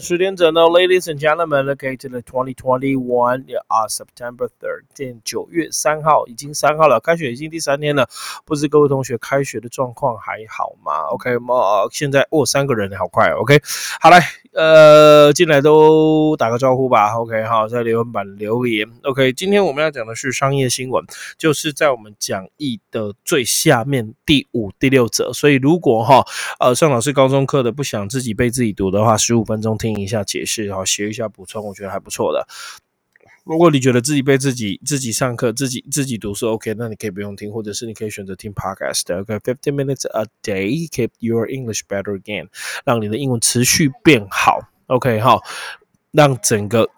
十点整呢，Ladies and gentlemen, located the 2021啊，September thirteen，九月三号，已经三号了，开学已经第三天了，不知各位同学开学的状况还好吗？OK 吗？现在哦，三个人好快，OK，好来，呃，进来都打个招呼吧，OK，好，在留言板留言，OK，今天我们要讲的是商业新闻，就是在我们讲义的最下面第五、第六则，所以如果哈，呃，上老师高中课的不想自己背自己读的话，十五分钟听。听一下解释，然后学一下补充，我觉得还不错的。如果你觉得自己被自己自己上课、自己自己读书 OK，那你可以不用听，或者是你可以选择听 Podcast。OK，fifteen minutes a day keep your English better again，让你的英文持续变好。OK，好，让整个。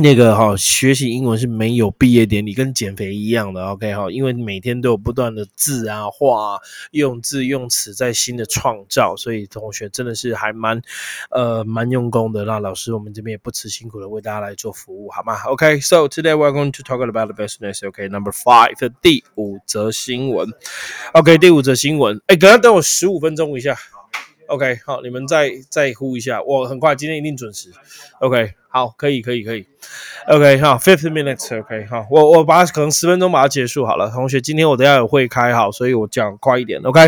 那个哈，学习英文是没有毕业典礼，跟减肥一样的。OK 哈，因为每天都有不断的字啊、话、用字、用词在新的创造，所以同学真的是还蛮呃蛮用功的。那老师我们这边也不辞辛苦的为大家来做服务，好吗？OK，so today we're going to talk about the business. OK，number five 的第五则新闻。OK，第五则新闻，哎，等下等我十五分钟一下。OK，好，你们再再呼一下，我很快，今天一定准时。OK。好，可以，可以，可以。OK，好，fifteen minutes。OK，好，我我把可能十分钟把它结束好了。同学，今天我等下有会开，好，所以我讲快一点。OK。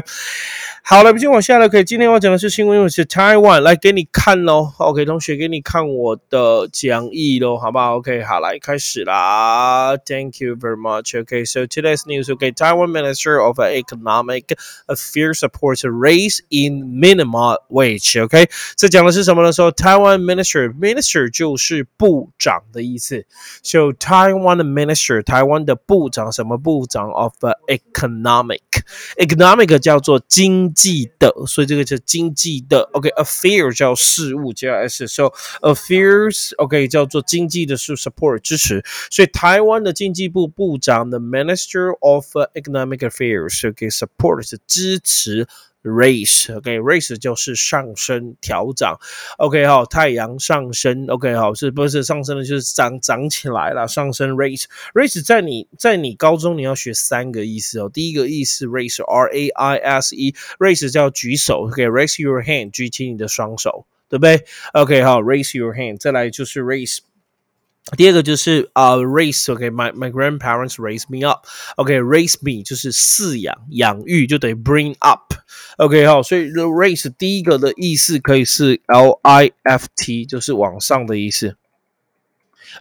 好了，不进往下了。可以，今天我讲的是新闻，是 Taiwan，来给你看喽。OK，同学，给你看我的讲义喽，好不好？OK，好，来开始啦。Thank you very much. Okay, so today's news. Okay, Taiwan Minister of Economic Affairs supports a raise in minimum wage. OK，这讲的是什么呢？说 Taiwan Minister Minister 就是部长的意思。So Taiwan Minister 台湾的部长什么部长 of Economic Economic 叫做经济的，所以这个叫经济的。OK，affair 叫事物加 s，so affairs，OK 叫做经济的是 support 支持。所以台湾的经济部部长的 Minister of Economic Affairs，OK，support 是支持。raise，OK，raise 就是上升、调涨，OK 好，太阳上升，OK 好，是不是上升的，就是涨涨起来了，上升 raise，raise 在你在你高中你要学三个意思哦，第一个意思 raise，R A I S E，raise 叫举手，OK，raise your hand，举起你的双手，对不对？OK 好，raise your hand，再来就是 raise。第二个就是啊，raise，OK，my my grandparents raise me up，OK，raise me 就是饲养、养育，就等于 bring up，OK 好，所以 the raise 第一个的意思可以是 L I F T，就是往上的意思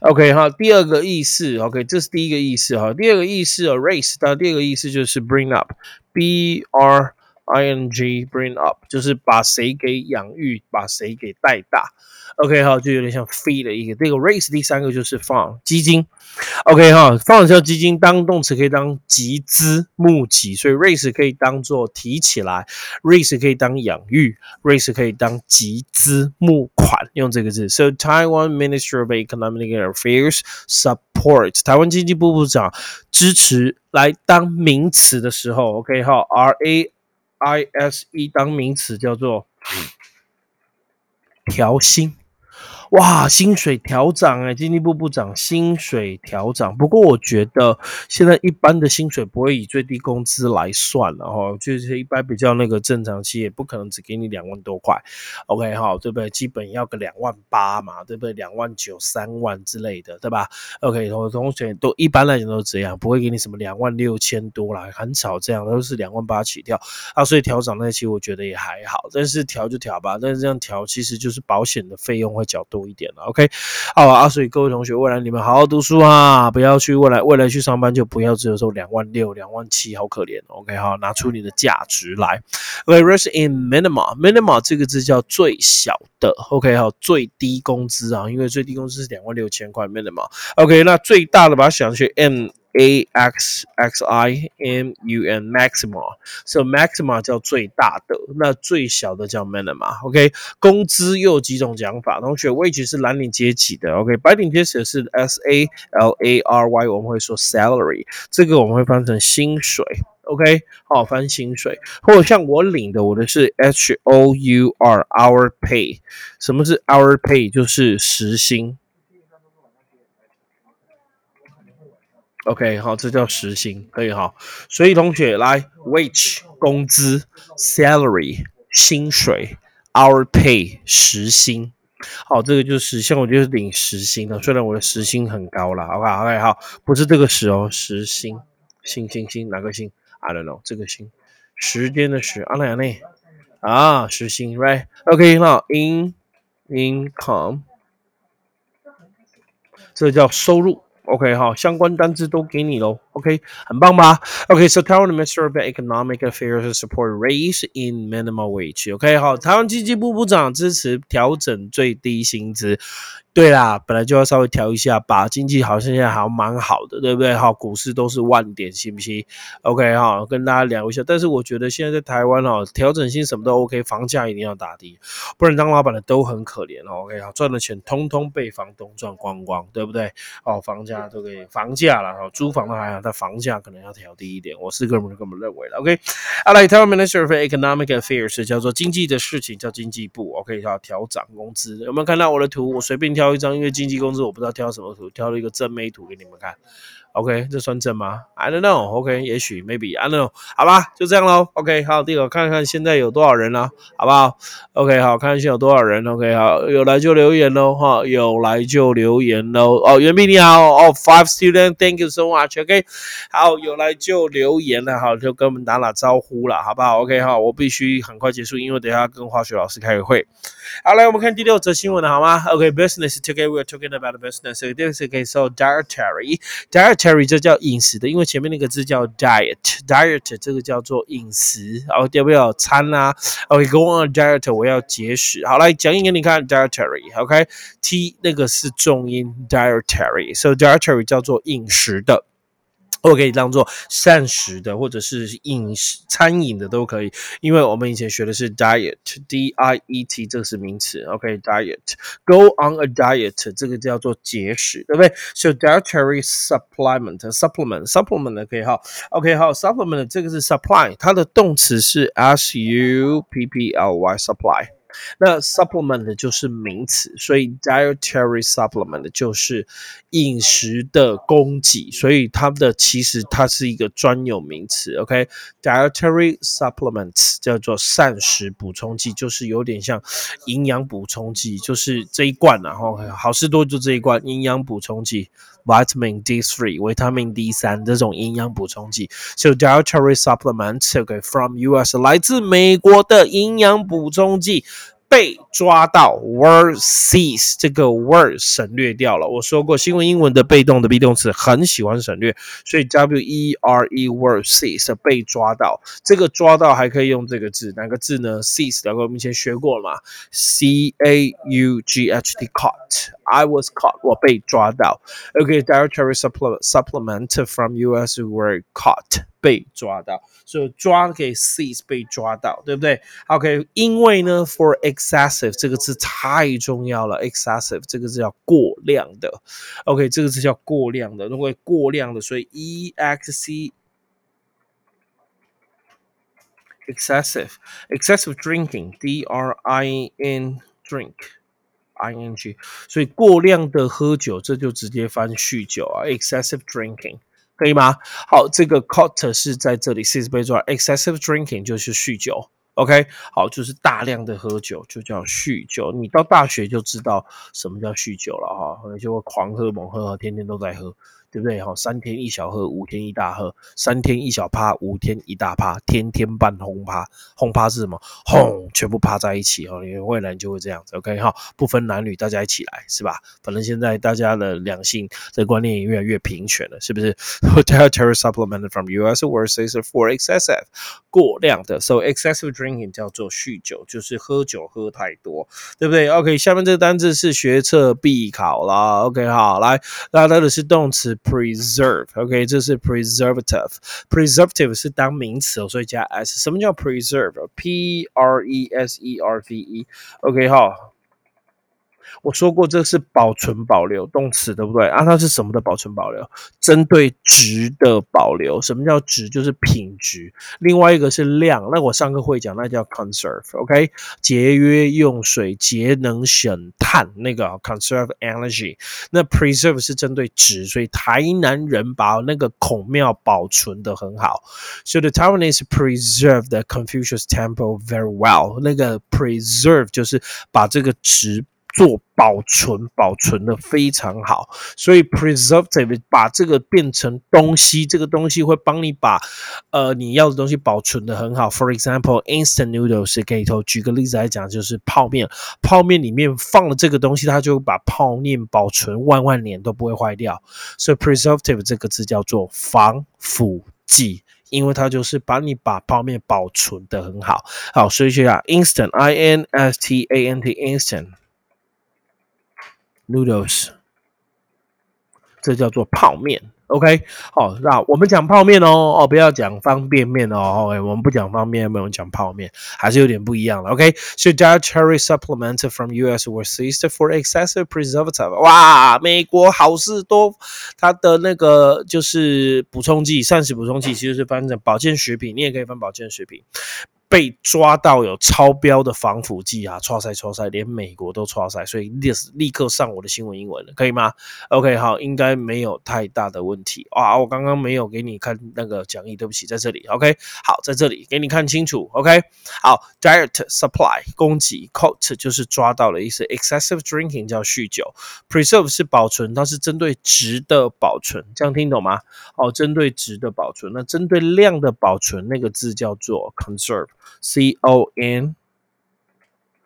，OK 好，第二个意思，OK，这是第一个意思哈，第二个意思啊，raise，它第二个意思就是 bring up，B R I N G bring up，就是把谁给养育，把谁给带大。OK 哈，就有点像 fee 的一个。这个 raise 第三个就是放基金。OK 哈，放叫基金当动词可以当集资募集，所以 raise 可以当做提起来，raise 可以当养育，raise 可以当集资募款，用这个字。So Taiwan Ministry of Economic Affairs support 台湾经济部部长支持来当名词的时候，OK 哈，R A I S E 当名词叫做调薪。哇，薪水调涨哎，经济部部长薪水调涨。不过我觉得现在一般的薪水不会以最低工资来算了哦，就是一般比较那个正常期也不可能只给你两万多块，OK 哈，对不对？基本要个两万八嘛，对不对？两万九、三万之类的，对吧？OK，同同学都一般来讲都是这样，不会给你什么两万六千多啦，很少这样，都是两万八起跳啊。所以调涨那期我觉得也还好，但是调就调吧，但是这样调其实就是保险的费用会较多。多一点了，OK，好啊，所以各位同学，未来你们好好读书啊，不要去未来未来去上班就不要只有收两万六、两万七，好可怜，OK，好，拿出你的价值来，OK，raise in minimum，minimum 这个字叫最小的，OK，好，最低工资啊，因为最低工资是两万六千块，minimum，OK，那最大的把它想去 M。A X X I M U N maxima，so maxima 叫最大的，那最小的叫 minima。OK，工资又有几种讲法？同学，wage 是蓝领阶级的，OK，白领阶级是 S A L A R Y，我们会说 salary，这个我们会翻成薪水。OK，好，翻薪水，或者像我领的，我的是 H O U R，our pay。什么是 our pay？就是时薪。OK，好，这叫时薪，可以哈。所以同学来，wage 工资，salary 薪水，our pay 时薪。好，这个就是像，我就是领时薪的，虽然我的时薪很高了，好不好？OK，好，不是这个时哦，时薪，薪薪薪，哪个薪？I don't know，这个薪，时间的时，啊哪样呢？啊，时薪，right？OK，那 in income，这叫收入。OK 好，相关单子都给你喽。OK，很棒吧？OK，so、okay, Taiwan Minister of Economic Affairs support raise in minimum wage。OK，好，台湾经济部部长支持调整最低薪资。对啦，本来就要稍微调一下吧。经济好像现在还蛮好的，对不对？好，股市都是万点，信不信？OK 好，跟大家聊一下。但是我觉得现在在台湾哦，调整性什么都 OK，房价一定要打低，不然当老板的都很可怜哦。OK 好，赚的钱通通被房东赚光光，对不对？哦，房价都可以，房价了哈，租房的还好，房价可能要调低一点。我是个人这么认为的。OK，好来，台湾 Minister of Economic Affairs 叫做经济的事情，叫经济部。OK 要调涨工资，有没有看到我的图？我随便。挑一张，因为经济工资我不知道挑什么图，挑了一个正美图给你们看。OK，这算正吗？I don't know。OK，也许 maybe I don't know。好吧，就这样喽。OK，好，第二个看看现在有多少人了，好不好？OK，好，看看现在有多少人。OK，好，有来就留言喽，哈，有来就留言喽。哦，袁斌你好，哦，Five student，Thank you so much。OK，好，有来就留言了，好，就跟我们打打招呼了，好不好？OK，好，我必须很快结束，因为等下跟化学老师开个会。好，来我们看第六则新闻了，好吗？OK，Business. Today we are talking about business。this is okay, so dietary，diet dietary dietary 这叫饮食的，因为前面那个字叫 diet，diet 这个叫做饮食，然后要不要餐啊？OK，go on a diet，我要节食。好，来讲音给你看 dietary，OK，T 那个是重音 dietary，so dietary 叫做饮食的。我可以当做膳食的，或者是饮食餐饮的都可以，因为我们以前学的是 diet，d i e t，这个是名词。OK，diet，go on a diet，这个叫做节食，对不对？So dietary supplement，supplement，supplement 可以哈。OK，好，supplement 这个是 supply，它的动词是 s u p p l y，supply。那 supplement 就是名词，所以 dietary supplement 就是饮食的供给，所以它的其实它是一个专有名词。OK，dietary supplements 叫做膳食补充剂，就是有点像营养补充剂，就是这一罐然后好事多就这一罐营养补充剂，vitamin D3 维他命 D 三这种营养补充剂。So dietary supplements OK from US 来自美国的营养补充剂。被抓到，were seized，这个 were 省略掉了。我说过，新闻英文的被动的 be 动词很喜欢省略，所以 w e r e were seized 被抓到。这个抓到还可以用这个字，哪个字呢？seized，我们以前学过了嘛？c a u g h t caught。I was caught，我被抓到。OK，dietary supplement supplement from US were caught，被抓到。所以抓可以 seize 被抓到，对不对？OK，因为呢，for excessive 这个字太重要了，excessive 这个字叫过量的。OK，这个字叫过量的，如果过量的，所以 e x c excessive excessive drinking d r i n drink。 ing，所以过量的喝酒，这就直接翻酗酒啊，excessive drinking，可以吗？好，这个 caught 是在这里，six 被抓，excessive drinking 就是酗酒，OK，好，就是大量的喝酒就叫酗酒。你到大学就知道什么叫酗酒了哈，就会狂喝猛喝，天天都在喝。对不对？哈，三天一小喝，五天一大喝；三天一小趴，五天一大趴，天天半轰趴。轰趴是什么？轰，全部趴在一起哈。你未来就会这样子，OK 哈，不分男女，大家一起来，是吧？反正现在大家的两性的观念也越来越平权了，是不是？Dietary supplement from U.S. word says for excessive，过量的，so excessive drinking 叫做酗酒，就是喝酒喝太多，对不对？OK，下面这个单字是学测必考啦。OK，好，来，那它的是动词。preserve，OK，这是 preservative，preservative 是当名词哦，所以加 s。什么叫 preserve？P R E S E R V E，OK 哈。 我说过，这是保存保留动词，对不对啊？它是什么的保存保留？针对值的保留。什么叫值？就是品质。另外一个是量。那我上课会讲，那叫 conserve。OK，节约用水，节能省碳，那个 conserve energy。那 preserve 是针对值，所以台南人把那个孔庙保存的很好。So the Taiwanese preserve the Confucius Temple very well。那个 preserve 就是把这个值。做保存，保存的非常好。所以 preservative 把这个变成东西，这个东西会帮你把呃你要的东西保存的很好。For example, instant noodles 可以头举个例子来讲，就是泡面，泡面里面放了这个东西，它就把泡面保存万万年都不会坏掉。所以 preservative 这个字叫做防腐剂。因为它就是把你把泡面保存的很好，好，所以学下 instant i n s t a n t instant noodles，这叫做泡面。OK，好，那我们讲泡面哦，哦，不要讲方便面哦，OK，我们不讲方便面，我们讲泡面，还是有点不一样的。OK，so dietary supplement from US were seized for excessive preservative。哇，美国好事多，它的那个就是补充剂，膳食补充剂，其实是翻成保健食品，你也可以翻保健食品。被抓到有超标的防腐剂啊，超赛超赛，连美国都超赛，所以立立刻上我的新闻英文了，可以吗？OK，好，应该没有太大的问题啊。我刚刚没有给你看那个讲义，对不起，在这里。OK，好，在这里给你看清楚。OK，好，diet supply 供给，caught 就是抓到了意思，excessive drinking 叫酗酒，preserve 是保存，它是针对值的保存，这样听懂吗？哦，针对值的保存，那针对量的保存，那个字叫做 conserve。C O N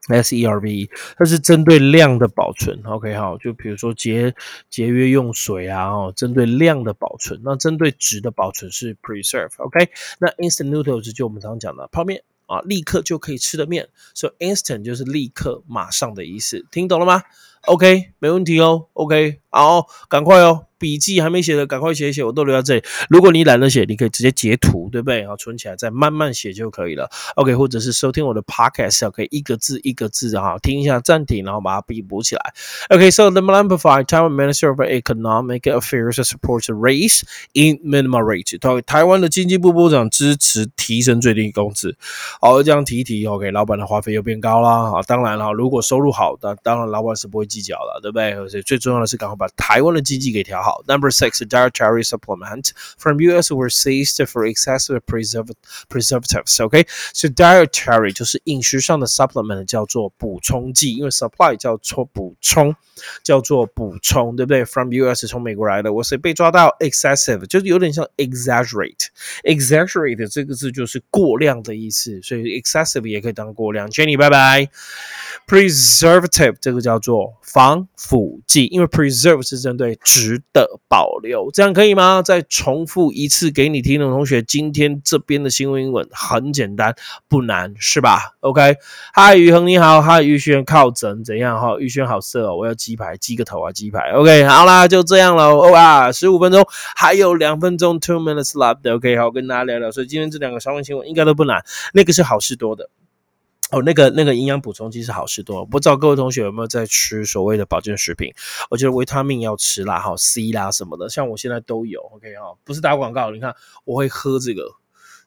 S E R V 它是针对量的保存。OK，好，就比如说节节约用水啊，哦，针对量的保存。那针对值的保存是 preserve。OK，那 instant noodles 就我们常讲的泡面啊，立刻就可以吃的面，所以 instant 就是立刻、马上的意思，听懂了吗？OK，没问题哦。OK，好，赶快哦。笔记还没写的，赶快写一写，我都留在这里。如果你懒得写，你可以直接截图，对不对？好，存起来再慢慢写就可以了。OK，或者是收听我的 Podcast，可以一个字一个字哈，听一下暂停，然后把它笔补起来。OK，so the Malaysia Taiwan Minister of Economic Affairs supports raise in minimum wage。台台湾的经济部部长支持提升最低工资。好，这样提一提，OK，老板的花费又变高啦。啊，当然了，如果收入好的，当然老板是不会计较了，对不对？所以最重要的是赶快把台湾的经济给调好。Number six, dietary supplement from U.S. were seized for excessive preservatives. OK, so dietary 就是饮食上的 supplement 叫做补充剂，因为 supply 叫做补充，叫做补充，对不对？From U.S. 从美国来的，我是被抓到 excessive，就是有点像 exaggerate。exaggerate 这个字就是过量的意思，所以 excessive 也可以当过量。Jenny，拜拜。Preservative 这个叫做防腐剂，因为 preserve 是针对值得。保留，这样可以吗？再重复一次给你听的同学，今天这边的新闻英文很简单，不难，是吧？OK，嗨，宇恒你好，嗨，玉轩靠枕怎样？哈，玉轩好色哦，我要鸡排，鸡个头啊，鸡排。OK，好啦，就这样了。哇，十五分钟，还有两分钟，two minutes left。OK，好，跟大家聊聊。所以今天这两个新闻新闻应该都不难，那个是好事多的。哦，那个那个营养补充剂是好事多，不知道各位同学有没有在吃所谓的保健食品？我觉得维他命要吃啦，哈，C 啦什么的，像我现在都有，OK 哈，不是打广告，你看我会喝这个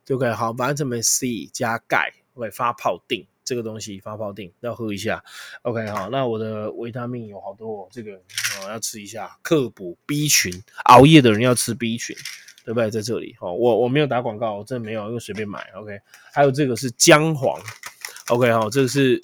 ，，OK？好，反正这边 C 加钙会发泡定这个东西，发泡定要喝一下，OK 好，那我的维他命有好多哦，这个哦要吃一下，克补 B 群，熬夜的人要吃 B 群，对不对？在这里，哦，我我没有打广告，我真的没有，因为随便买，OK，还有这个是姜黄。OK 哈，这是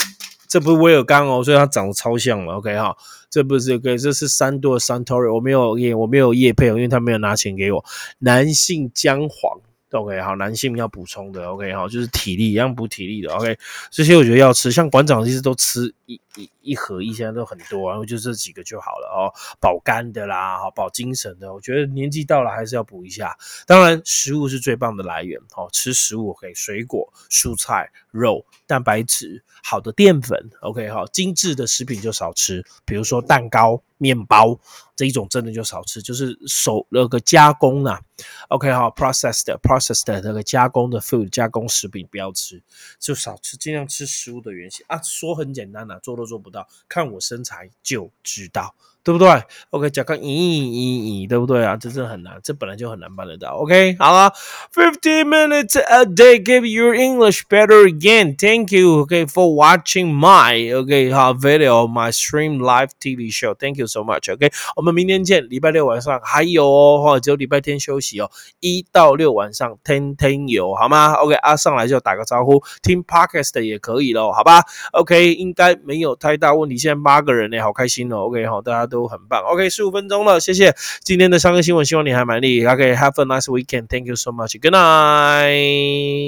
这不是威尔刚哦，所以它长得超像了。OK 哈，这不是 OK，这是三多 Santori，我没有叶，我没有叶配哦，因为他没有拿钱给我。男性姜黄，OK 好，男性要补充的，OK 好，就是体力一样补体力的，OK，这些我觉得要吃，像馆长其实都吃一一一盒一，现在都很多，然后就这几个就好了哦，保肝的啦，保精神的，我觉得年纪到了还是要补一下。当然，食物是最棒的来源，好吃食物可以水果、蔬菜、肉。蛋白质好的淀粉，OK 哈，精致的食品就少吃，比如说蛋糕、面包这一种真的就少吃，就是手那个加工啊，OK 哈，processed processed 那个加工的 food 加工食品不要吃，就少吃，尽量吃食物的原型啊。说很简单呐，做都做不看我身材就知道。对不对？OK，讲个咦咦咦，对不对啊？这真的很难，这本来就很难办得到。OK，好了，fifteen minutes a day give your English better again. Thank you, OK, for watching my OK 好 video, my stream live TV show. Thank you so much. OK，我们明天见，礼拜六晚上还有哦，或者，只有礼拜天休息哦，一到六晚上天天有，好吗？OK，啊，上来就打个招呼，听 podcast 也可以咯，好吧？OK，应该没有太大问题。现在八个人呢，好开心哦。OK，好，大家。都很棒。OK，十五分钟了，谢谢今天的三个新闻，希望你还满意。OK，Have a nice weekend. Thank you so much. Good night.